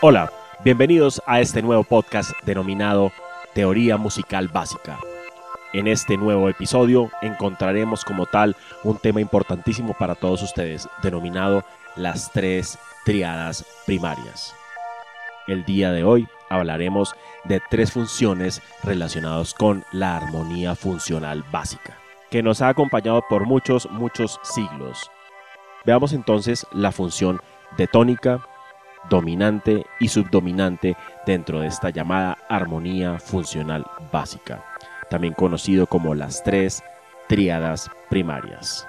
Hola, bienvenidos a este nuevo podcast denominado Teoría Musical Básica. En este nuevo episodio encontraremos como tal un tema importantísimo para todos ustedes, denominado las tres triadas primarias. El día de hoy hablaremos de tres funciones relacionadas con la armonía funcional básica, que nos ha acompañado por muchos, muchos siglos. Veamos entonces la función de tónica, dominante y subdominante dentro de esta llamada armonía funcional básica, también conocido como las tres tríadas primarias.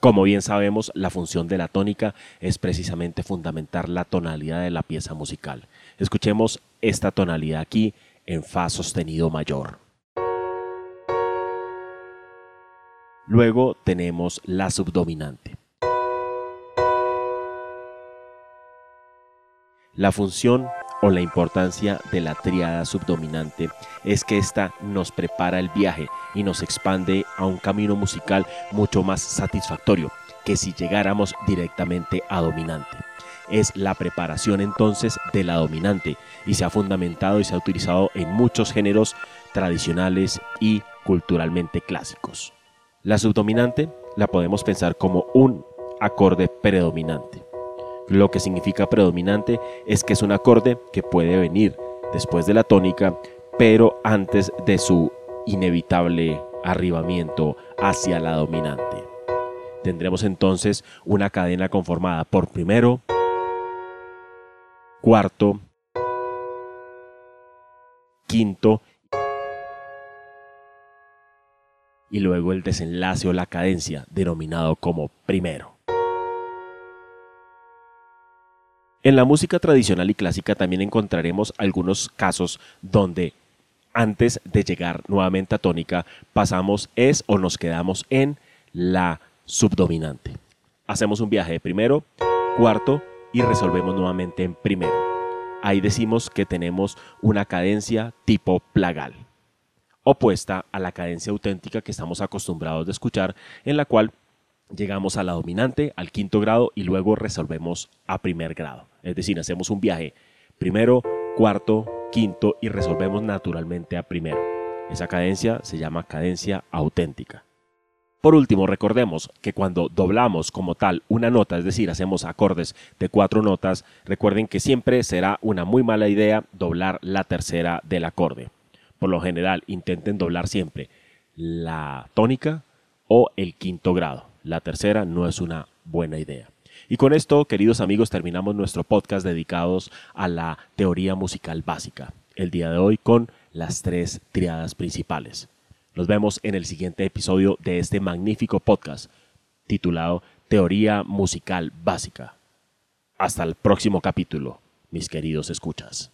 Como bien sabemos, la función de la tónica es precisamente fundamentar la tonalidad de la pieza musical. Escuchemos esta tonalidad aquí en Fa sostenido mayor. Luego tenemos la subdominante. La función o la importancia de la triada subdominante es que ésta nos prepara el viaje y nos expande a un camino musical mucho más satisfactorio que si llegáramos directamente a dominante. Es la preparación entonces de la dominante y se ha fundamentado y se ha utilizado en muchos géneros tradicionales y culturalmente clásicos. La subdominante la podemos pensar como un acorde predominante lo que significa predominante es que es un acorde que puede venir después de la tónica, pero antes de su inevitable arribamiento hacia la dominante. Tendremos entonces una cadena conformada por primero, cuarto, quinto y luego el desenlace o la cadencia denominado como primero. En la música tradicional y clásica también encontraremos algunos casos donde antes de llegar nuevamente a tónica pasamos es o nos quedamos en la subdominante. Hacemos un viaje de primero, cuarto y resolvemos nuevamente en primero. Ahí decimos que tenemos una cadencia tipo plagal, opuesta a la cadencia auténtica que estamos acostumbrados de escuchar, en la cual llegamos a la dominante, al quinto grado y luego resolvemos a primer grado. Es decir, hacemos un viaje primero, cuarto, quinto y resolvemos naturalmente a primero. Esa cadencia se llama cadencia auténtica. Por último, recordemos que cuando doblamos como tal una nota, es decir, hacemos acordes de cuatro notas, recuerden que siempre será una muy mala idea doblar la tercera del acorde. Por lo general, intenten doblar siempre la tónica o el quinto grado. La tercera no es una buena idea. Y con esto, queridos amigos, terminamos nuestro podcast dedicados a la teoría musical básica. El día de hoy con las tres triadas principales. Nos vemos en el siguiente episodio de este magnífico podcast titulado Teoría Musical Básica. Hasta el próximo capítulo, mis queridos escuchas.